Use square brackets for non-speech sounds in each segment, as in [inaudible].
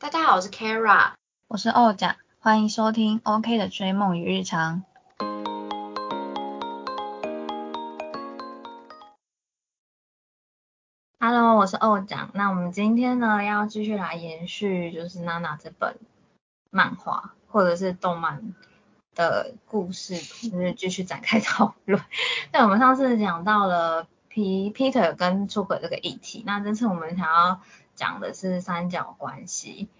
大家好，我是 Kara，我是欧甲，欢迎收听 OK 的追梦与日常。Hello，我是欧甲。那我们今天呢要继续来延续，就是娜娜这本漫画或者是动漫的故事，就是继续展开讨论。[laughs] 那我们上次讲到了 P Peter 跟出轨这个议题，那这次我们想要。讲的是三角关系，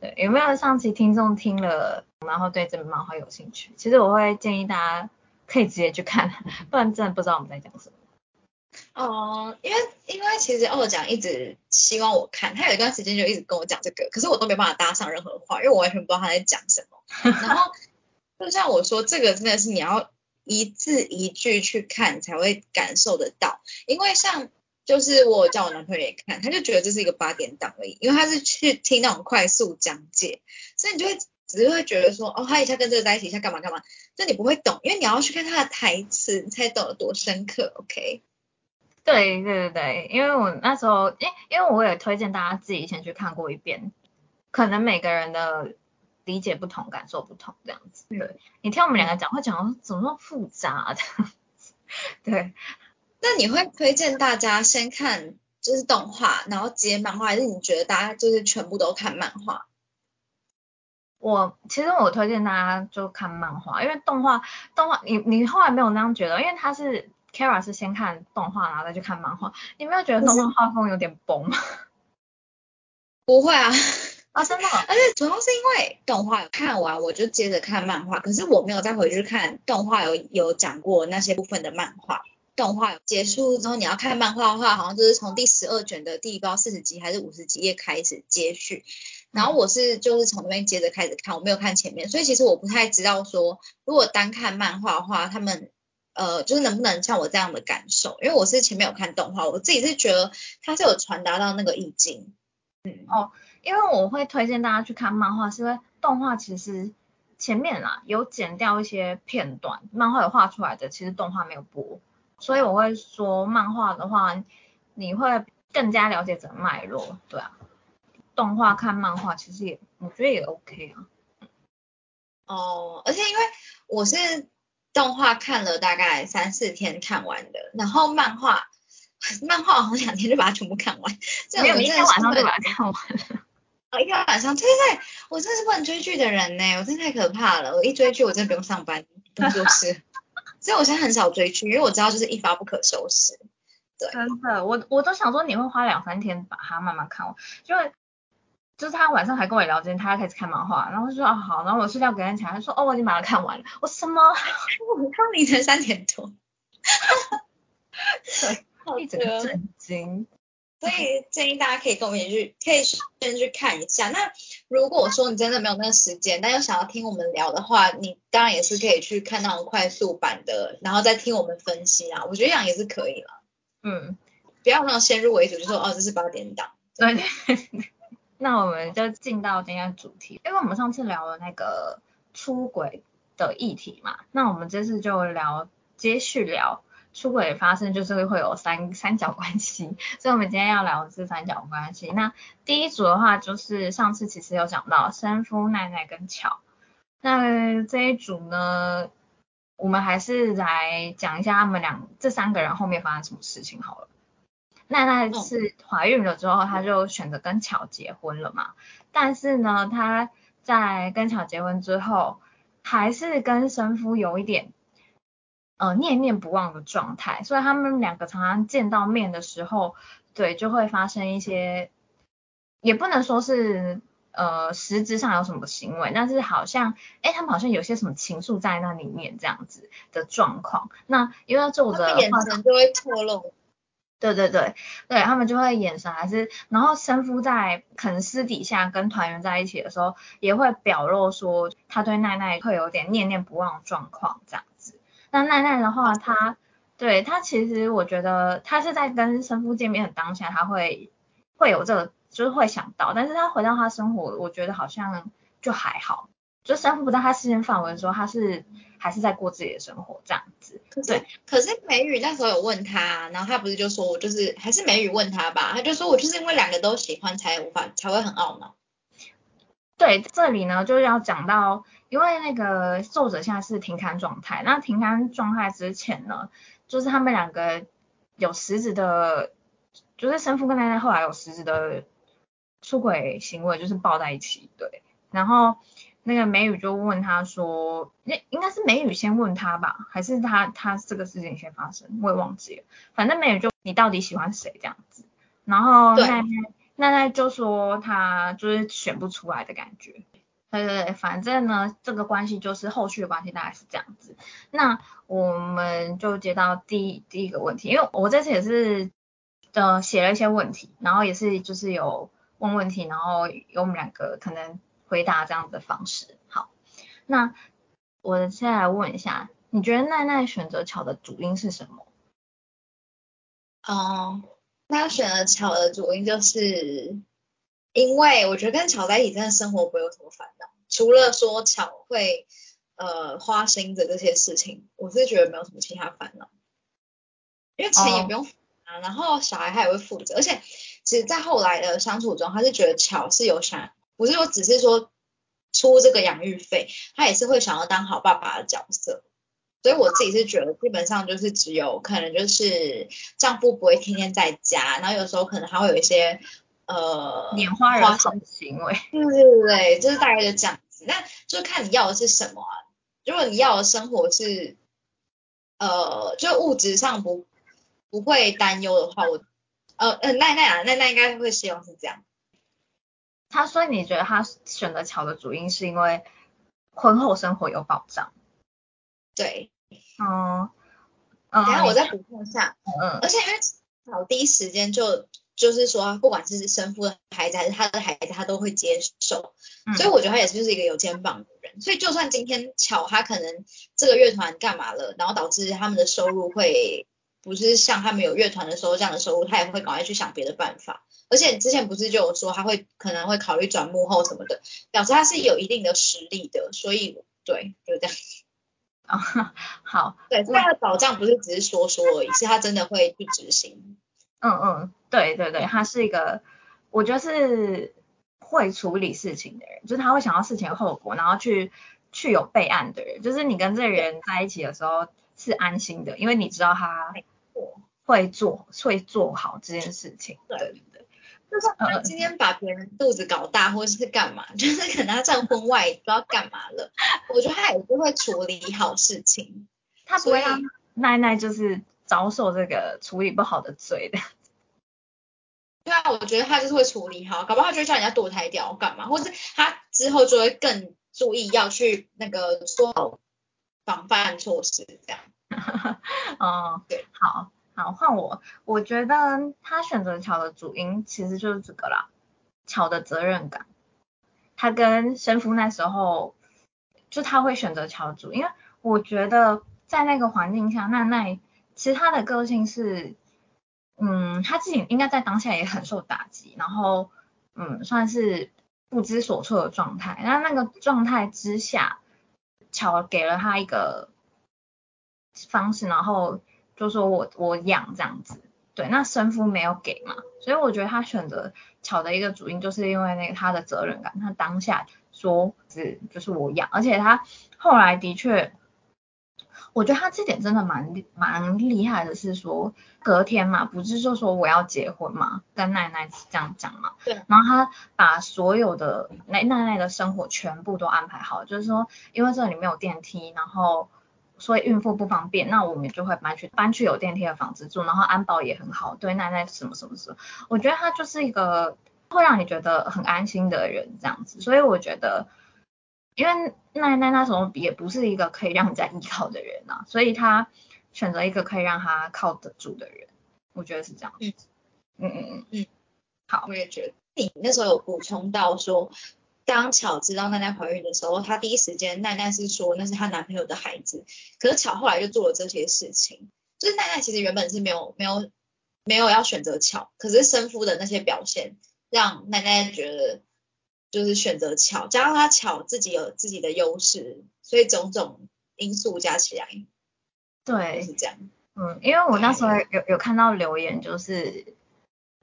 对，有没有上期听众听了，然后对这本漫画有兴趣？其实我会建议大家可以直接去看，不然真的不知道我们在讲什么。哦，因为因为其实二讲一直希望我看，他有一段时间就一直跟我讲这个，可是我都没办法搭上任何话，因为我完全不知道他在讲什么。[laughs] 然后就像我说，这个真的是你要一字一句去看才会感受得到，因为像。就是我叫我男朋友也看，他就觉得这是一个八点档而已，因为他是去听那种快速讲解，所以你就会只是会觉得说，哦，他一下跟这个在一起，一下干嘛干嘛，就你不会懂，因为你要去看他的台词，你才懂得多深刻。OK？对对对对，因为我那时候，因因为我也推荐大家自己先去看过一遍，可能每个人的理解不同，感受不同，这样子。对，你听我们两个讲话讲怎么那么复杂的？[laughs] 对。那你会推荐大家先看就是动画，然后接漫画，还是你觉得大家就是全部都看漫画？我其实我推荐大家就看漫画，因为动画动画你你后来没有那样觉得，因为他是 Kara 是先看动画，然后再去看漫画，你没有觉得动画画风有点崩吗？[laughs] 不会啊，[laughs] 啊真的，[laughs] 而且主要是因为动画看完我就接着看漫画，可是我没有再回去看动画有有讲过那些部分的漫画。动画结束之后，你要看漫画的话，好像就是从第十二卷的第包四十集还是五十几页开始接续。然后我是就是从那边接着开始看，我没有看前面，所以其实我不太知道说，如果单看漫画的话，他们呃就是能不能像我这样的感受？因为我是前面有看动画，我自己是觉得它是有传达到那个意境。嗯哦，因为我会推荐大家去看漫画，是因为动画其实前面啦有剪掉一些片段，漫画有画出来的，其实动画没有播。所以我会说，漫画的话，你会更加了解整个脉络，对啊。动画看漫画其实也，我觉得也 OK 啊。哦，而且因为我是动画看了大概三四天看完的，然后漫画，漫画好像两天就把它全部看完。没有，一天晚上就把它看完了。哦，一天晚上，对对对，我真是不能追剧的人呢，我真的太可怕了。我一追剧，我真的不用上班，不用做事。所以我现在很少追剧，因为我知道就是一发不可收拾。对，真的，我我都想说你会花两三天把它慢慢看完，就就是他晚上还跟我聊天，他开始看漫画，然后说啊好，然后我睡觉隔天起来，他说哦我已经把它看完了，我什么？[laughs] 我看凌晨三点多。[laughs] 对，一整个震惊。所以建议大家可以跟我们一起去，可以先去看一下。那如果说你真的没有那个时间，但又想要听我们聊的话，你当然也是可以去看那种快速版的，然后再听我们分析啊。我觉得这样也是可以了。嗯，不要那种先入为主，就说哦这是八点档。对。[laughs] 那我们就进到今天主题，因为我们上次聊了那个出轨的议题嘛，那我们这次就聊接续聊。出轨发生就是会有三三角关系，所以我们今天要聊的是三角关系。那第一组的话就是上次其实有讲到生夫奈奈跟巧，那这一组呢，我们还是来讲一下他们两这三个人后面发生什么事情好了。奈奈是怀孕了之后，她就选择跟巧结婚了嘛，但是呢，她在跟巧结婚之后，还是跟生夫有一点。呃，念念不忘的状态，所以他们两个常常见到面的时候，对，就会发生一些，也不能说是呃实质上有什么行为，但是好像，哎，他们好像有些什么情愫在那里面这样子的状况。那因为作者眼神就会透露，[laughs] 对对对，对他们就会眼神还是，然后生夫在可能私底下跟团员在一起的时候，也会表露说他对奈奈会有点念念不忘状况这样。那奈奈的话，她对她其实我觉得她是在跟生父见面的当下，她会会有这个，就是会想到，但是她回到她生活，我觉得好像就还好，就生父不在她视线范围的时候，她是还是在过自己的生活这样子。对，可是美宇那时候有问他，然后他不是就说我就是还是美宇问他吧，他就说我就是因为两个都喜欢才无法才会很懊恼。对，这里呢就是要讲到，因为那个作者现在是停刊状态，那停刊状态之前呢，就是他们两个有实质的，就是生父跟奶奶后来有实质的出轨行为，就是抱在一起，对，然后那个美宇就问他说，那应该是美宇先问他吧，还是他他这个事情先发生，我也忘记了，反正美宇就你到底喜欢谁这样子，然后对。奈奈奈奈就说她就是选不出来的感觉。对对对，反正呢，这个关系就是后续的关系大概是这样子。那我们就接到第第一个问题，因为我这次也是呃写了一些问题，然后也是就是有问问题，然后有我们两个可能回答这样子的方式。好，那我现在来问一下，你觉得奈奈选择巧的主因是什么？哦，那选了巧的主因就是因为我觉得跟巧在一起真的生活不会有什么烦恼，除了说巧会呃花心的这些事情，我是觉得没有什么其他烦恼，因为钱也哦不用付啊，然后小孩他也会负责，而且其实，在后来的相处中，他是觉得巧是有想，不是说只是说出这个养育费，他也是会想要当好爸爸的角色。所以我自己是觉得，基本上就是只有可能就是丈夫不会天天在家，然后有时候可能还会有一些呃拈花惹草的行为。对对对，就是大概就这样子。那就看你要的是什么啊。如果你要的生活是呃，就物质上不不会担忧的话，我呃呃奈奈啊奈奈应该会希望是这样。他所以你觉得他选择巧的主因是因为婚后生活有保障？对，哦嗯，等一下我再补充一下，嗯而且因为巧第一时间就就是说，不管是生父的孩子还是他的孩子，他都会接受。嗯，所以我觉得他也是就是一个有肩膀的人，所以就算今天巧他可能这个乐团干嘛了，然后导致他们的收入会不是像他们有乐团的时候这样的收入，他也会赶快去想别的办法。而且之前不是就有说他会可能会考虑转幕后什么的，表示他是有一定的实力的，所以对，就这样。啊、[laughs] 好，对，他的保障不是只是说说而已，是他真的会去执行。嗯嗯，对对对，他是一个，我觉得是会处理事情的人，就是他会想到事情的后果，然后去去有备案的人，就是你跟这个人在一起的时候是安心的，因为你知道他会做会做好这件事情。对，就是他今天把别人肚子搞大，或者是干嘛，[laughs] 就是可能他在婚外不知道干嘛了，我觉得他也是会处理好事情。他不会让奈奈就是遭受这个处理不好的罪的。对啊，我觉得他就是会处理好，搞不好他就会叫人家堕胎掉干嘛，或是他之后就会更注意要去那个做好防范措施这样。[laughs] 哦对，好好换我，我觉得他选择巧的主因其实就是这个啦，巧的责任感。他跟生夫那时候，就他会选择巧主因，因为我觉得在那个环境下，奈奈其实他的个性是，嗯，他自己应该在当下也很受打击，然后嗯，算是不知所措的状态。那那个状态之下，巧给了他一个方式，然后就说我我养这样子，对，那生父没有给嘛，所以我觉得他选择巧的一个主因，就是因为那个他的责任感，他当下说是就是我养，而且他后来的确，我觉得他这点真的蛮厉蛮厉害的，是说隔天嘛，不是就说我要结婚嘛，跟奶奶这样讲嘛，对，然后他把所有的奶奶奶的生活全部都安排好，就是说因为这里没有电梯，然后。所以孕妇不方便，那我们就会搬去搬去有电梯的房子住，然后安保也很好，对奶奶什么什么什么，我觉得他就是一个会让你觉得很安心的人这样子，所以我觉得，因为奶奶那时候也不是一个可以让人家依靠的人啊，所以他选择一个可以让他靠得住的人，我觉得是这样子。嗯。嗯嗯嗯，好，我也觉得。你那时候有补充到说，当巧知道奈奈怀孕的时候，她第一时间奈奈是说那是她男朋友的孩子，可是巧后来就做了这些事情，就是奈奈其实原本是没有没有没有要选择巧，可是生夫的那些表现让奈奈觉得就是选择巧，加上她巧自己有自己的优势，所以种种因素加起来就对，是这样。嗯，因为我那时候有有看到留言，就是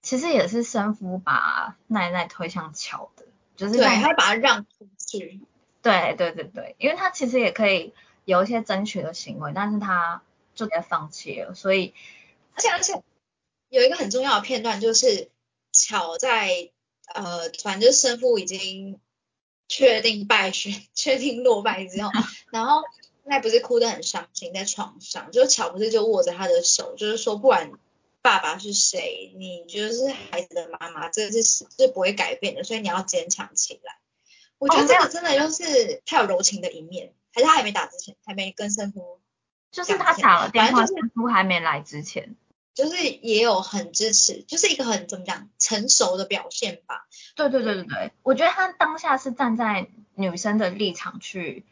其实也是生夫把奈奈推向巧的，就是他会把它让出去。对对对对，因为他其实也可以有一些争取的行为，但是他就直接放弃了，所以而且而且有一个很重要的片段，就是巧在呃，反正就是胜负已经确定败选、[laughs] 确定落败之后，[laughs] 然后那不是哭得很伤心，在床上，就巧不是就握着他的手，就是说不管爸爸是谁，你就是孩子的妈妈，这个是是不会改变的，所以你要坚强起来。我觉得这个真的就是他有柔情的一面，还是他还没打之前，还没跟胜夫，就是他打了电话，反正就是生夫还没来之前，就是也有很支持，就是一个很怎么讲成熟的表现吧。对对对对对，我觉得他当下是站在女生的立场去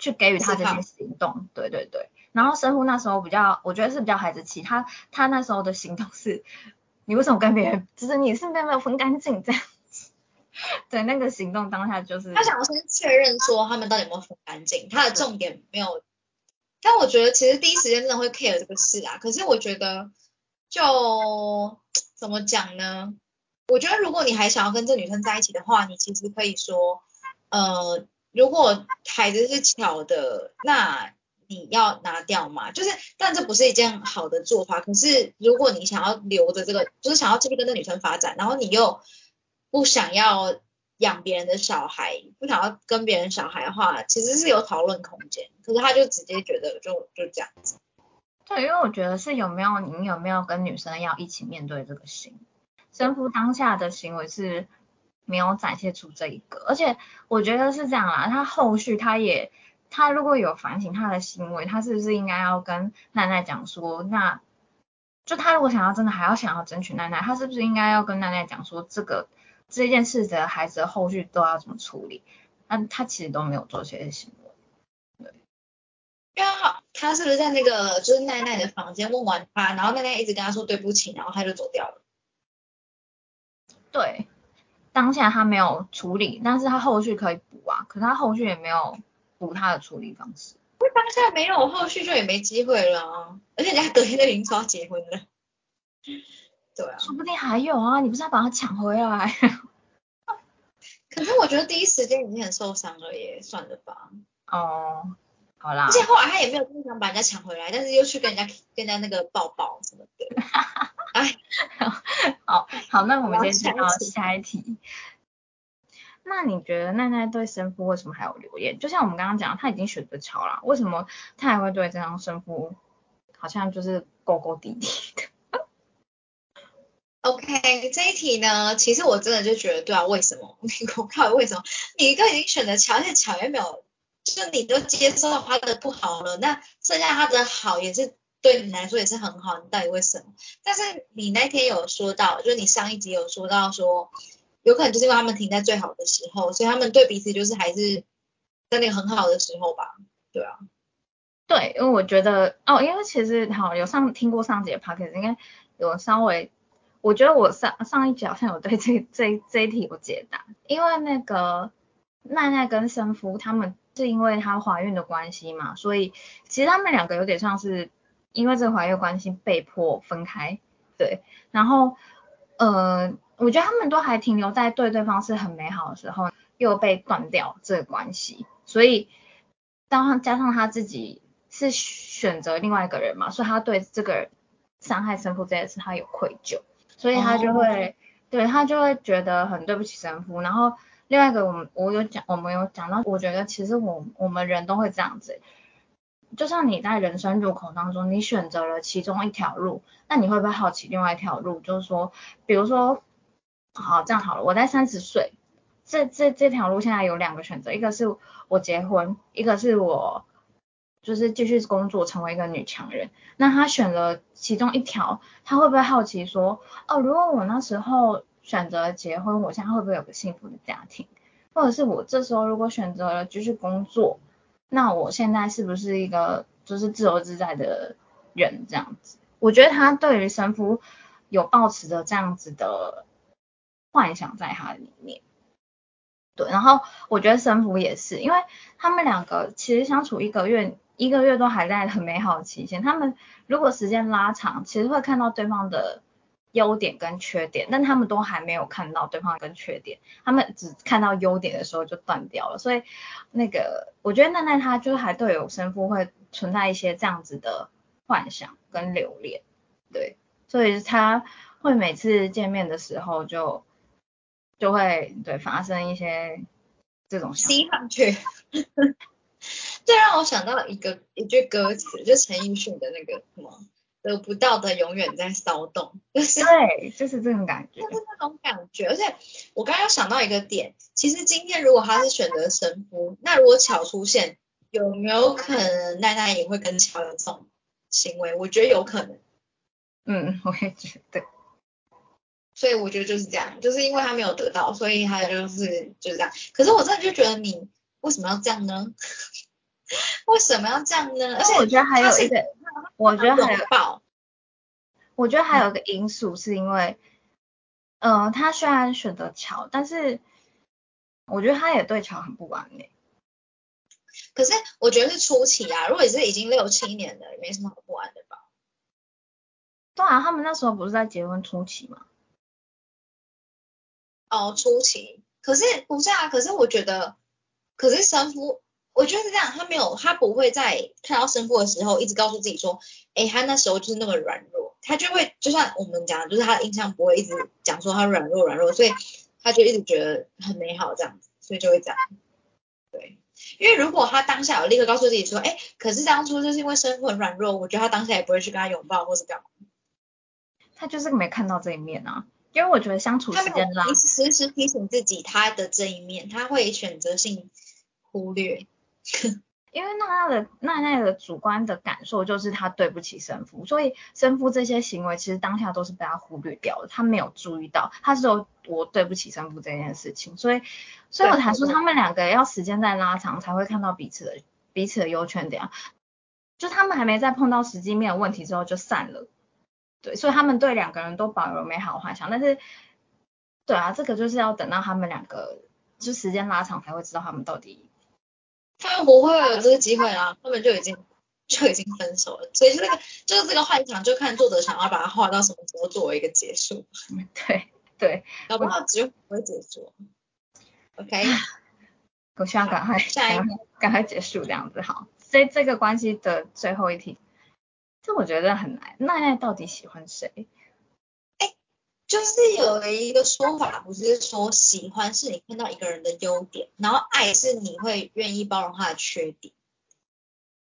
去给予他这些行动，对对对。然后生夫那时候比较，我觉得是比较孩子气，他他那时候的行动是，你为什么跟别人，就是你是不是没有分干净这样子？[laughs] 对，那个行动当下就是他想要先确认说他们到底有没有分干净，他的重点没有。但我觉得其实第一时间真的会 care 这个事啊，可是我觉得就怎么讲呢？我觉得如果你还想要跟这女生在一起的话，你其实可以说，呃，如果孩子是巧的，那你要拿掉嘛。就是，但这不是一件好的做法。可是如果你想要留着这个，就是想要继续跟这女生发展，然后你又不想要养别人的小孩，不想要跟别人小孩的话，其实是有讨论空间。可是他就直接觉得就就这样子。对，因为我觉得是有没有你有没有跟女生要一起面对这个行为，生夫当下的行为是没有展现出这一个，而且我觉得是这样啦，他后续他也他如果有反省他的行为，他是不是应该要跟奈奈讲说，那就他如果想要真的还要想要争取奈奈，他是不是应该要跟奈奈讲说这个这件事的孩子的后续都要怎么处理？那他其实都没有做这些行为。因为他他是不是在那个就是奈奈的房间问完他，然后奈奈一直跟他说对不起，然后他就走掉了。对，当下他没有处理，但是他后续可以补啊，可是他后续也没有补他的处理方式。因当下没有后续就也没机会了啊，而且人家隔天就已经说要结婚了。对啊，说不定还有啊，你不是要把他抢回来？[laughs] 可是我觉得第一时间已经很受伤了耶，算了吧。哦，好啦而，且后来他也没有真的想把人家抢回来，但是又去跟人家跟人家那个抱抱什么的。[laughs] 哎，好好，那我们好先进到下一题。那你觉得奈奈对生夫为什么还有留恋？就像我们刚刚讲，他已经选择乔了，为什么他还会对这张生夫好像就是勾勾滴滴的？[laughs] OK，这一题呢，其实我真的就觉得，对啊，为什么？[laughs] 我靠，为什么？你都已经选择乔，而且乔也没有，就你都接受到他的不好了，那剩下他的好也是对你来说也是很好，你到底为什么？但是你那天有说到，就是你上一集有说到说，有可能就是因为他们停在最好的时候，所以他们对彼此就是还是在那个很好的时候吧，对啊，对，因为我觉得哦，因为其实好有上听过上集的 p o d c a s t 应该有稍微，我觉得我上上一集好像有对这这这一题有解答，因为那个奈奈跟生夫他们是因为她怀孕的关系嘛，所以其实他们两个有点像是因为这个怀孕关系被迫分开，对，然后呃，我觉得他们都还停留在对对方是很美好的时候，又被断掉这个关系，所以当加上他自己是选择另外一个人嘛，所以他对这个伤害神父这件事他有愧疚，所以他就会、对他就会觉得很对不起神父。然后另外一个我们我有讲我们有讲到，我觉得其实我我们人都会这样子，就像你在人生入口当中，你选择了其中一条路，那你会不会好奇另外一条路？就是说，比如说，好这样好了，我在三十岁。这这这条路现在有两个选择，一个是我结婚，一个是我就是继续工作成为一个女强人。那他选了其中一条，他会不会好奇说，哦，如果我那时候选择结婚，我现在会不会有个幸福的家庭？或者是我这时候如果选择了继续工作，那我现在是不是一个就是自由自在的人这样子？我觉得他对于神父有抱持着这样子的幻想在他里面。对，然后我觉得神父也是，因为他们两个其实相处一个月，一个月都还在很美好的期间。他们如果时间拉长，其实会看到对方的优点跟缺点，但他们都还没有看到对方跟缺点，他们只看到优点的时候就断掉了。所以那个我觉得奈奈她就是还对有神父会存在一些这样子的幻想跟留恋，对，所以他会每次见面的时候就就会对发生一些这种想吸上去。[laughs] 这让我想到一个一句歌词，就陈奕迅的那个什么。得不到的永远在骚动，就是对，就是这种感觉，就是那种感觉。而且我刚刚想到一个点，其实今天如果他是选择神夫，那如果巧出现，有没有可能奈奈也会跟巧有这种行为？我觉得有可能。嗯，我也觉得。所以我觉得就是这样，就是因为他没有得到，所以他就是就是这样。可是我真的就觉得你为什么要这样呢？[laughs] 为什么要这样呢？而且我觉得还有一个。我觉得还有，我觉得还有一个因素是因为，嗯，他虽然选择乔，但是我觉得他也对乔很不完美。可是我觉得是初期啊，如果是已经六七年了，也没什么好不安的吧？对啊，他们那时候不是在结婚初期吗？哦，出奇。可是不是啊？可是我觉得，可是神父。我觉得是这样，他没有，他不会在看到神父的时候一直告诉自己说，哎，他那时候就是那么软弱，他就会就像我们讲，就是他的印象不会一直讲说他软弱软弱，所以他就一直觉得很美好这样子，所以就会这样。对，因为如果他当下有立刻告诉自己说，哎，可是当初就是因为生父很软弱，我觉得他当下也不会去跟他拥抱或是干嘛。他就是没看到这一面啊，因为我觉得相处时间拉，时时提醒自己他的这一面，他会选择性忽略。[laughs] 因为娜娜的奈奈的主观的感受就是她对不起生父，所以生父这些行为其实当下都是被他忽略掉的，他没有注意到，他是有我对不起生父这件事情，所以所以我才说他们两个要时间再拉长才会看到彼此的彼此的优缺点，就他们还没在碰到实际面的问题之后就散了，对，所以他们对两个人都保留美好幻想，但是对啊，这个就是要等到他们两个就时间拉长才会知道他们到底。他们不会有这个机会啊，他们就已经就已经分手了，所以这个就是这个幻想，就看作者想要把它画到什么时候作为一个结束。对 [laughs] 对，要不好只有不会结束。OK，[laughs] 我希望赶快下一赶快结束这样子好。所以这个关系的最后一题，这我觉得很难。奈奈到底喜欢谁？哎就是有一个说法，不是说喜欢是你看到一个人的优点，然后爱是你会愿意包容他的缺点。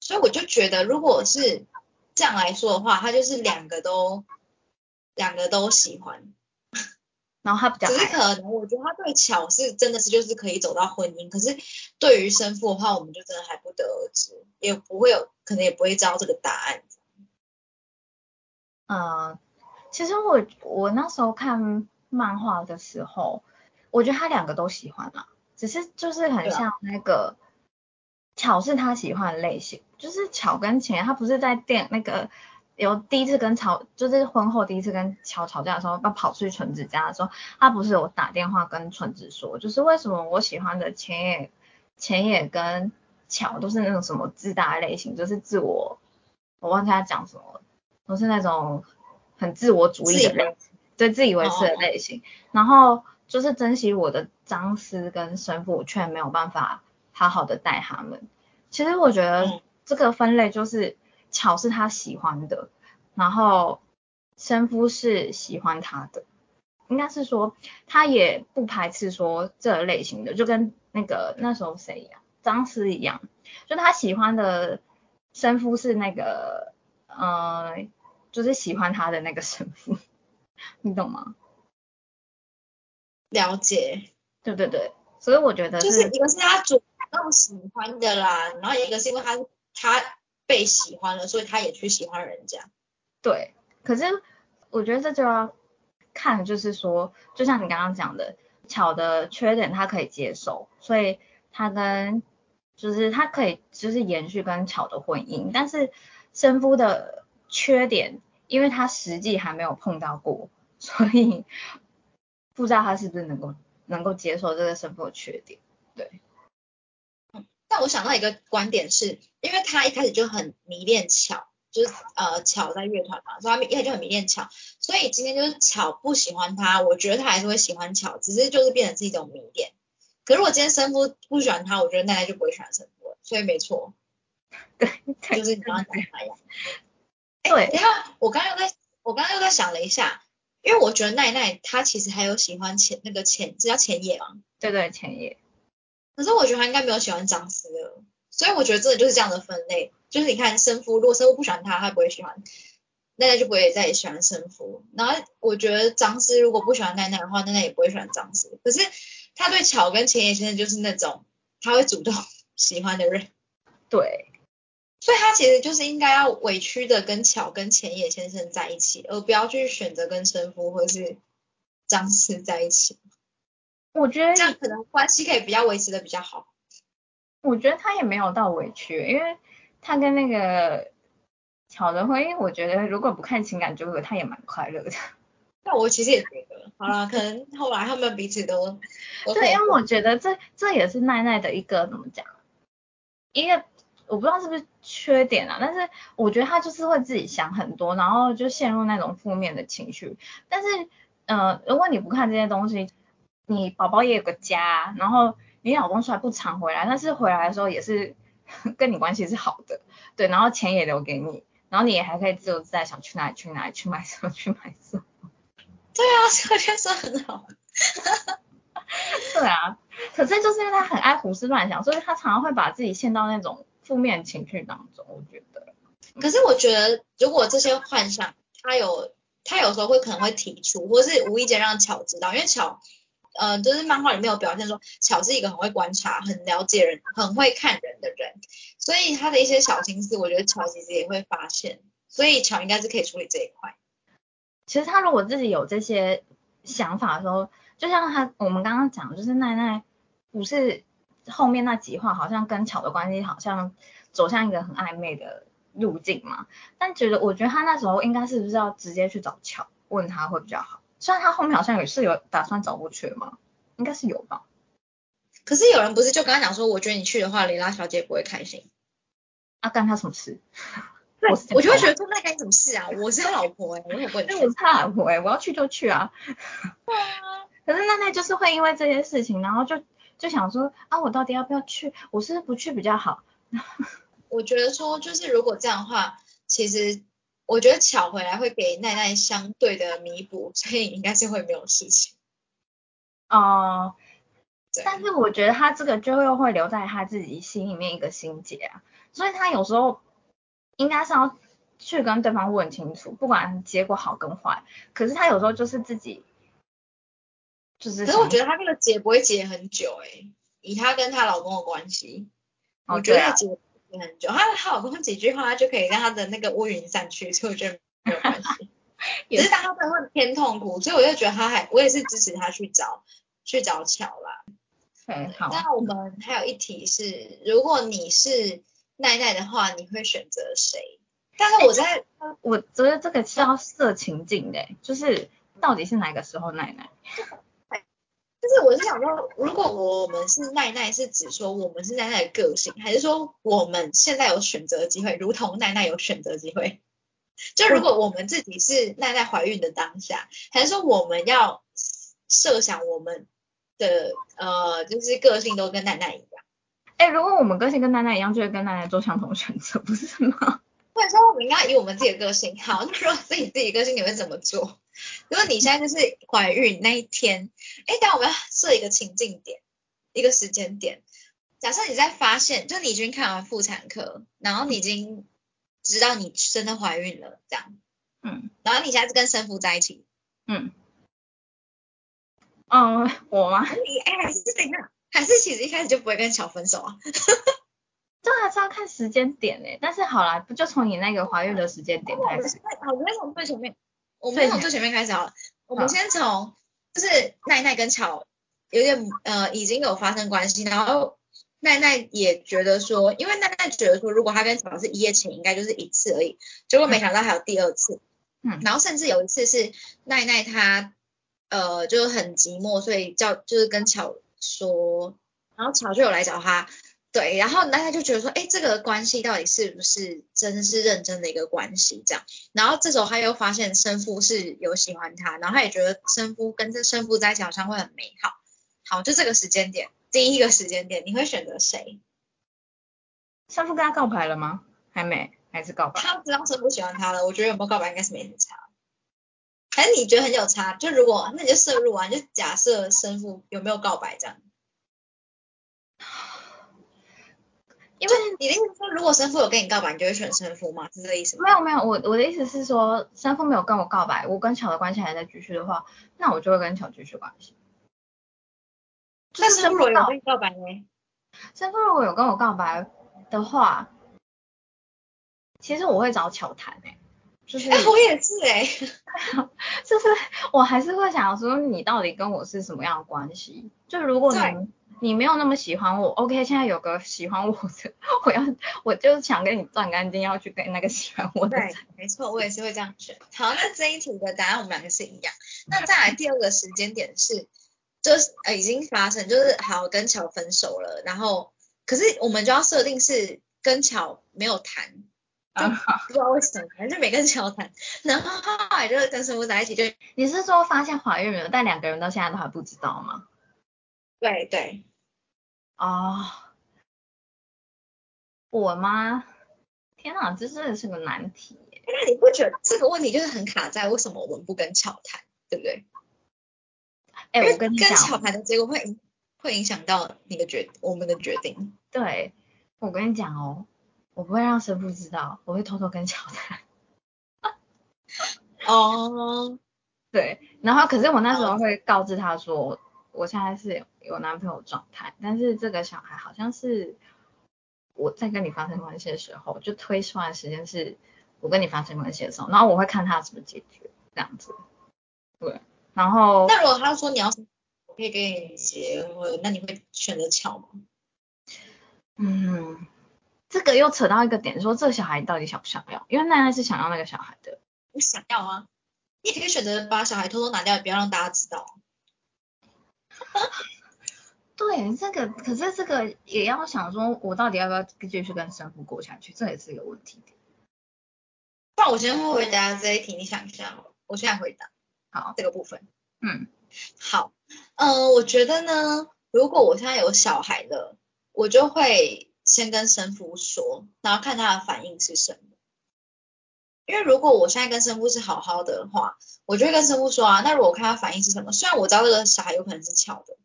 所以我就觉得，如果是这样来说的话，他就是两个都两个都喜欢，[laughs] 然后他比较只是可能我觉得他对巧是真的是就是可以走到婚姻，可是对于生父的话，我们就真的还不得而知，也不会有可能也不会知道这个答案。嗯。其实我我那时候看漫画的时候，我觉得他两个都喜欢啦，只是就是很像那个巧是他喜欢的类型，就是巧跟钱，他不是在电那个有第一次跟吵，就是婚后第一次跟巧吵架的时候，他跑出去纯子家的时候，他不是有打电话跟纯子说，就是为什么我喜欢的钱也钱也跟巧都是那种什么自大类型，就是自我，我忘记他讲什么，都是那种。很自我主义的类型，对自以为是的类型，然后就是珍惜我的张师跟生父，却没有办法好好的带他们。其实我觉得这个分类就是巧是他喜欢的，然后生夫是喜欢他的，应该是说他也不排斥说这类型的，就跟那个那时候谁一样，张师一样，就他喜欢的生夫是那个，呃。就是喜欢他的那个神父，你懂吗？了解，对对对，所以我觉得就是一个是他主动喜欢的啦，然后一个是因为他他被喜欢了，所以他也去喜欢人家。对，可是我觉得这就要看，就是说，就像你刚刚讲的，巧的缺点他可以接受，所以他跟就是他可以就是延续跟巧的婚姻，但是生夫的缺点。因为他实际还没有碰到过，[laughs] 所以不知道他是不是能够能够接受这个身份的缺点。对，嗯，但我想到一个观点是，因为他一开始就很迷恋巧，就是呃巧在乐团嘛，所以他们一开始就很迷恋巧，所以今天就是巧不喜欢他，我觉得他还是会喜欢巧，只是就是变成是一种迷恋。可是我今天生夫不喜欢他，我觉得奈奈就不会喜欢生夫了，所以没错，[laughs] 对，就是你刚刚讲的那样。[laughs] 对，等下我刚刚又在，我刚刚又在想了一下，因为我觉得奈奈她其实还有喜欢前那个前，这叫前野吗，对对，前野。可是我觉得她应该没有喜欢张思的，所以我觉得真的就是这样的分类，就是你看生夫，如果生夫不喜欢他，他不会喜欢奈奈，就不会再喜欢生夫。然后我觉得张思如果不喜欢奈奈的话，奈奈也不会喜欢张思。可是他对巧跟前野先生就是那种他会主动 [laughs] 喜欢的人，对，所以他其实就是应该要委屈的跟巧跟浅野先生在一起，而不要去选择跟生夫或是张氏在一起，我觉得这样可能关系可以比较维持的比较好。我觉得他也没有到委屈，因为他跟那个巧的婚姻，我觉得如果不看情感纠葛，他也蛮快乐的。那我其实也觉得，好了，可能后来他们彼此都都对，因为我觉得这这也是奈奈的一个怎么讲，一个我不知道是不是缺点啊，但是我觉得他就是会自己想很多，然后就陷入那种负面的情绪。但是，呃，如果你不看这些东西，你宝宝也有个家，然后你老公虽然不常回来，但是回来的时候也是 [laughs] 跟你关系是好的，对，然后钱也留给你，然后你也还可以自由自在想去哪里去哪里去买什么去买什么。对啊，所以我觉得说很好。[laughs] 对啊，可是就是因为他很爱胡思乱想，所以他常常会把自己陷到那种负面情绪当中。我觉得，可是我觉得，如果这些幻想，他有他有时候会可能会提出，或是无意间让巧知道，因为巧，呃，就是漫画里面有表现说，巧是一个很会观察、很了解人、很会看人的人，所以他的一些小心思，我觉得巧其实也会发现，所以巧应该是可以处理这一块。其实他如果自己有这些想法的时候，就像他我们刚刚讲，就是奈奈不是后面那几话好像跟巧的关系好像走向一个很暧昧的路径嘛，但觉得我觉得他那时候应该是不是要直接去找巧问他会比较好，虽然他后面好像也是有打算找过去的嘛，应该是有吧。可是有人不是就跟他讲说，我觉得你去的话，蕾拉小姐不会开心。啊，干他什么事？对我就会觉得说，那干什么事啊？我是他老婆哎、我也不会去。因为我是他老婆哎，我要去就去啊。可是奈奈就是会因为这些事情，然后就就想说啊，我到底要不要去？我是不是不去比较好？[laughs] 我觉得说，就是如果这样的话，其实我觉得巧回来会给奈奈相对的弥补，所以应该是会没有事情。哦、对但是我觉得他这个就又会留在他自己心里面一个心结啊，所以他有时候应该是要去跟对方问清楚，不管结果好跟坏。可是他有时候就是自己，就是可是我想觉得她这个结不会结很久哎、以她跟她老公的关系，哦我觉得对啊结很久。她她老公几句话，她就可以让她的那个乌云散去，所以我觉得没有关系。[laughs] 也只是大家真的会偏痛苦，所以我就觉得她还，我也是支持她去找去找巧啦。对好，那我们还有一题是，如果你是奈奈的话，你会选择谁？但是我在我觉得这个是要设情境的，就是到底是哪个时候奈奈？[laughs] 就是我是想说，如果我们是奈奈，是指说我们是奈奈的个性，还是说我们现在有选择机会，如同奈奈有选择机会？就如果我们自己是奈奈怀孕的当下，还是说我们要设想我们的呃，就是个性都跟奈奈一样？哎，如果我们个性跟奈奈一样，就会跟奈奈做相同选择，不是吗？或者说我们应该以我们自己的个性，好，那如果自己自己的个性，你会怎么做？如果你现在就是怀孕那一天，哎，等下我们要设一个情境点，一个时间点。假设你在发现，就你已经看完妇产科，然后你已经知道你真的怀孕了，这样，嗯然后你现在是跟生父在一起，嗯，嗯，我吗？你哎还是怎样？还是其实一开始就不会跟小分手啊？[laughs] 这还是要看时间点诶，但是好啦，不就从你那个怀孕的时间点开始？好，我们从最前面，我们先从最前面开始好了。我们先从就是奈奈跟巧有点呃已经有发生关系，然后奈奈也觉得说，因为奈奈觉得说，如果她跟巧是一夜情，应该就是一次而已，结果没想到还有第二次。嗯然后甚至有一次是奈奈她呃就是很寂寞，所以叫就是跟巧说，然后巧就有来找她对，然后大家就觉得说，哎，这个关系到底是不是真是认真的一个关系这样？然后这时候他又发现生父是有喜欢他，然后他也觉得生父跟这生父在一起好像会很美好。好，就这个时间点，第一个时间点，你会选择谁？生父跟他告白了吗？还没，还是告白？他知道生父喜欢他了，我觉得有没有告白应该是没什么差。还是你觉得很有差？就如果那你就摄入完，就假设生父有没有告白这样。因为你的意思说，如果生父有跟你告白，你就会选生父吗？是这个意思吗？没有没有，我我的意思是说，生父没有跟我告白，我跟巧的关系还在继续的话，那我就会跟巧继续关系。但是如果有跟你告白呢？生父如果有跟我告白的话，其实我会找巧谈诶，就是我也是诶，[laughs] 就是我还是会想说，你到底跟我是什么样的关系？就如果你。你没有那么喜欢我，OK？现在有个喜欢我的，我要我就是想跟你断干净，要去跟那个喜欢我的。对，没错，我也是会这样选。好，那这一题的答案我们两个是一样。那再来第二个时间点是，就是呃已经发生，就是好跟乔分手了，然后可是我们就要设定是跟乔没有谈，就不知道为什么，反正就没跟乔谈，然后后来就是跟师傅在一起，就你是说发现怀孕了，但两个人到现在都还不知道吗？对对，哦，我吗？天哪，这真的是个难题。那你不觉得这个问题就是很卡在为什么我们不跟巧谈，对不对？哎，我跟你讲，跟巧谈的结果会会影响到你的决我们的决定。对，我跟你讲哦，我不会让神父知道，我会偷偷跟巧谈。哦，[laughs] 对，然后可是我那时候会告知他说。我现在是有男朋友状态，但是这个小孩好像是我在跟你发生关系的时候，就推算时间是我跟你发生关系的时候，然后我会看他怎么解决这样子。对，然后那如果他说你要我可以跟你结婚，那你会选择巧吗？嗯，这个又扯到一个点，说这个小孩到底想不想要？因为奈奈是想要那个小孩的。我想要啊，你也可以选择把小孩偷偷拿掉，也不要让大家知道。[laughs] 对，这个可是这个也要想说，我到底要不要继续跟生父过下去，这也是一个问题。不然我先回答这一题，你想一下，我现在回答。好，这个部分。嗯，好，嗯，我觉得呢，如果我现在有小孩了，我就会先跟生父说，然后看他的反应是什么。因为如果我现在跟生父是好好的话，我就会跟生父说啊，那如果我看他反应是什么，虽然我知道这个小孩有可能是巧的，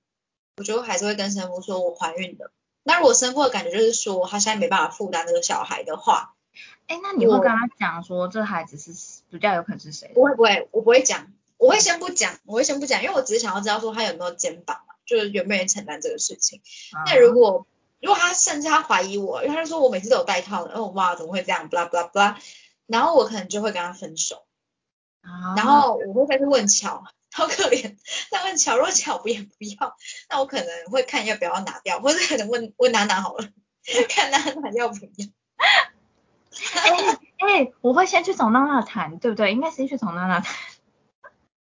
我觉得还是会跟生父说我怀孕的。那如果生父的感觉就是说他现在没办法负担这个小孩的话，哎，那你会跟他讲说这孩子是比较有可能是谁？不会不会，我不会讲，我会先不讲，我会先不讲，因为我只是想要知道说他有没有肩膀嘛，就是有没有人承担这个事情。那如果如果他甚至他怀疑我，因为他说我每次都有戴套的，哦哇怎么会这样，blah blah blah。然后我可能就会跟他分手，然后我会再去问乔，[laughs] 好可怜，再问乔，如果乔不也不要，那我可能会看要不要拿掉，或者可能问问娜娜好了，看娜娜要不要。哎哎，我会先去找娜娜谈，对不对？应该先去找娜娜谈。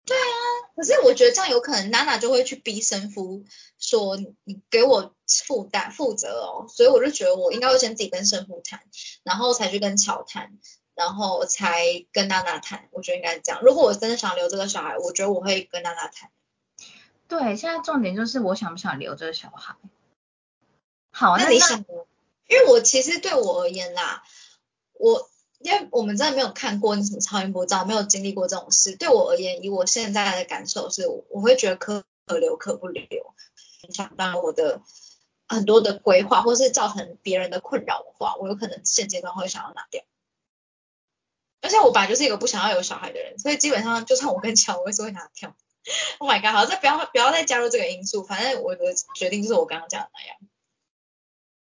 对啊，可是我觉得这样有可能娜娜就会去逼生夫说你给我负担负责哦，所以我就觉得我应该会先自己跟生夫谈，然后才去跟乔谈。然后才跟娜娜谈，我觉得应该是这样。如果我真的想留这个小孩，我觉得我会跟娜娜谈。对，现在重点就是我想不想留这个小孩。好，那你想因为我其实对我而言啦，我因为我们真的没有看过什么超音波照，没有经历过这种事。对我而言，以我现在的感受是，我会觉得可可留可不留，影响到我的很多的规划，或是造成别人的困扰的话，我有可能现阶段会想要拿掉。而且我本来就是一个不想要有小孩的人，所以基本上就算我跟乔，我也是会拿掉。Oh my god，好，这不要不要再加入这个因素，反正我的决定就是我刚刚讲的那样。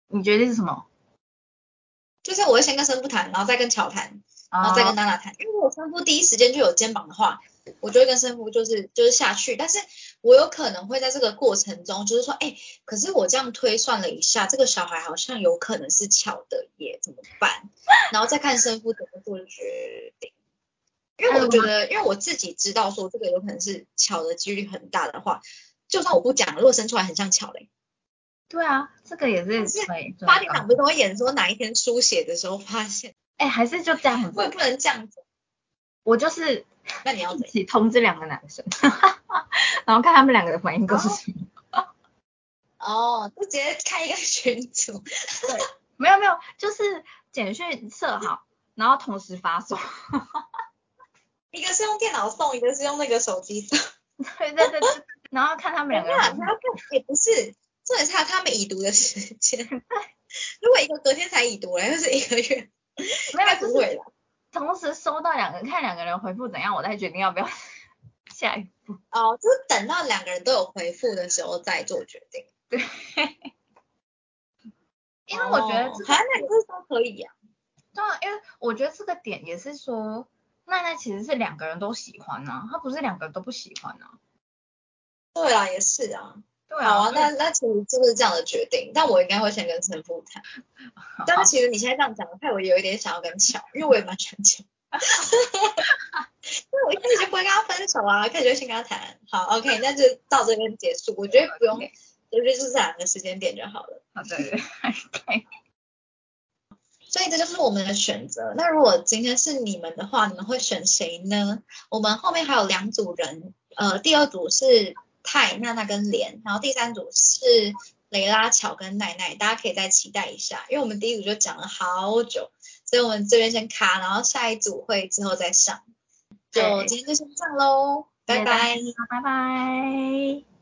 你决定是什么？就是我会先跟生父谈，然后再跟乔谈，然后再跟娜娜谈。因为如果生父第一时间就有肩膀的话，我就会跟生父就是就是下去，但是。我有可能会在这个过程中，就是说，哎，可是我这样推算了一下，这个小孩好像有可能是巧的耶，怎么办？然后再看生父怎么做决定。因为我觉得，因为我自己知道说这个有可能是巧的几率很大的话，就算我不讲，如果生出来很像巧嘞，对啊，这个也是是可以。八点档不是都会演说哪一天书写的时候发现？哎，还是就这样子。我也不能这样子。我就是，[laughs] 那你要一起通知两个男生，然后看他们两个的反应都是什么。[laughs] 哦，就直接开一个群组。对，没有没有，就是简讯设好，然后同时发送。[laughs] 一个是用电脑送，一个是用那个手机送。对对对对，然后看他们两个。他要看也不是，重点是他们已读的时间。[laughs] 如果一个隔天才已读，就是一个月，[laughs] 没有不会了。同时收到两个，看两个人回复怎样，我再决定要不要下一步。哦，就是等到两个人都有回复的时候再做决定。[laughs] 对。因为我觉得，反正你不是说可以啊。对啊，因为我觉得这个点也是说。奈奈其实是两个人都喜欢呐，他不是两个人都不喜欢呐。对啊，也是啊。对啊。好啊，那那其实就是这样的决定，但我应该会先跟陈父谈。[laughs] 但是其实你现在这样讲，害我有一点想要跟巧，因为我也蛮喜欢巧。哈哈哈因为我一开始就不会跟他分手啊，开始就先跟他谈。好，OK，那就到这边结束。我觉得不用，我觉得就是两个时间点就好了。好的，OK。[laughs] 所以这就是我们的选择。那如果今天是你们的话，你们会选谁呢？我们后面还有两组人，呃，第二组是泰娜娜跟莲，然后第三组是雷拉巧跟奈奈，大家可以再期待一下。因为我们第一组就讲了好久，所以我们这边先卡，然后下一组会之后再上。就今天就先这样喽，拜拜，拜拜。